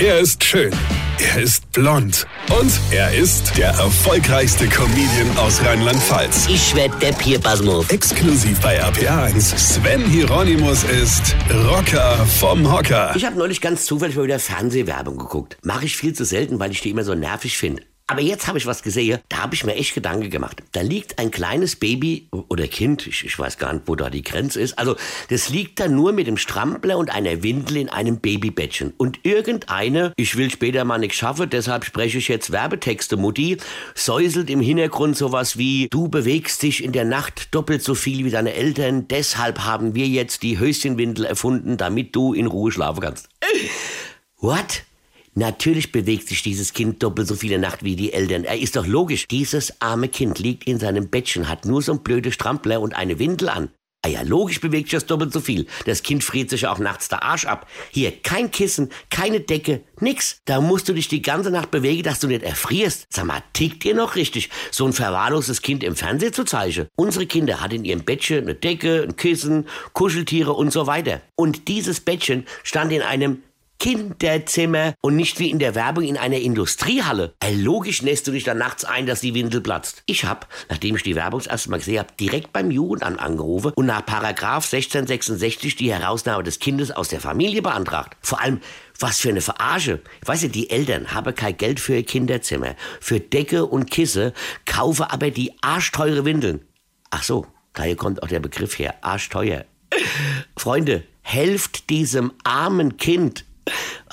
Er ist schön. Er ist blond. Und er ist der erfolgreichste Comedian aus Rheinland-Pfalz. Ich werd der Pierpasmus. Exklusiv bei RPA1. Sven Hieronymus ist Rocker vom Hocker. Ich habe neulich ganz zufällig mal wieder Fernsehwerbung geguckt. Mache ich viel zu selten, weil ich die immer so nervig finde. Aber jetzt habe ich was gesehen, da habe ich mir echt Gedanken gemacht. Da liegt ein kleines Baby oder Kind, ich, ich weiß gar nicht, wo da die Grenze ist. Also, das liegt da nur mit dem Strampler und einer Windel in einem Babybettchen. Und irgendeine, ich will später mal nichts schaffen, deshalb spreche ich jetzt Werbetexte, Mutti, säuselt im Hintergrund sowas wie, du bewegst dich in der Nacht doppelt so viel wie deine Eltern, deshalb haben wir jetzt die Höschenwindel erfunden, damit du in Ruhe schlafen kannst. What? Natürlich bewegt sich dieses Kind doppelt so viele Nacht wie die Eltern. Er ist doch logisch. Dieses arme Kind liegt in seinem Bettchen, hat nur so ein blöde Strampler und eine Windel an. Ah ja, logisch bewegt sich das doppelt so viel. Das Kind friert sich auch nachts der Arsch ab. Hier, kein Kissen, keine Decke, nix. Da musst du dich die ganze Nacht bewegen, dass du nicht erfrierst. Sag mal, tickt ihr noch richtig, so ein verwahrloses Kind im Fernsehen zu zeigen? Unsere Kinder hat in ihrem Bettchen eine Decke, ein Kissen, Kuscheltiere und so weiter. Und dieses Bettchen stand in einem Kinderzimmer und nicht wie in der Werbung in einer Industriehalle. Äh, logisch nässt du dich dann nachts ein, dass die Windel platzt. Ich hab, nachdem ich die Werbung das erste Mal gesehen habe, direkt beim Jugendamt angerufen und nach Paragraph 1666 die Herausnahme des Kindes aus der Familie beantragt. Vor allem, was für eine Verarsche. Weißt du, die Eltern haben kein Geld für ihr Kinderzimmer, für Decke und Kisse, kaufen aber die arschteure Windeln. Ach so, daher kommt auch der Begriff her, arschteuer. Freunde, helft diesem armen Kind.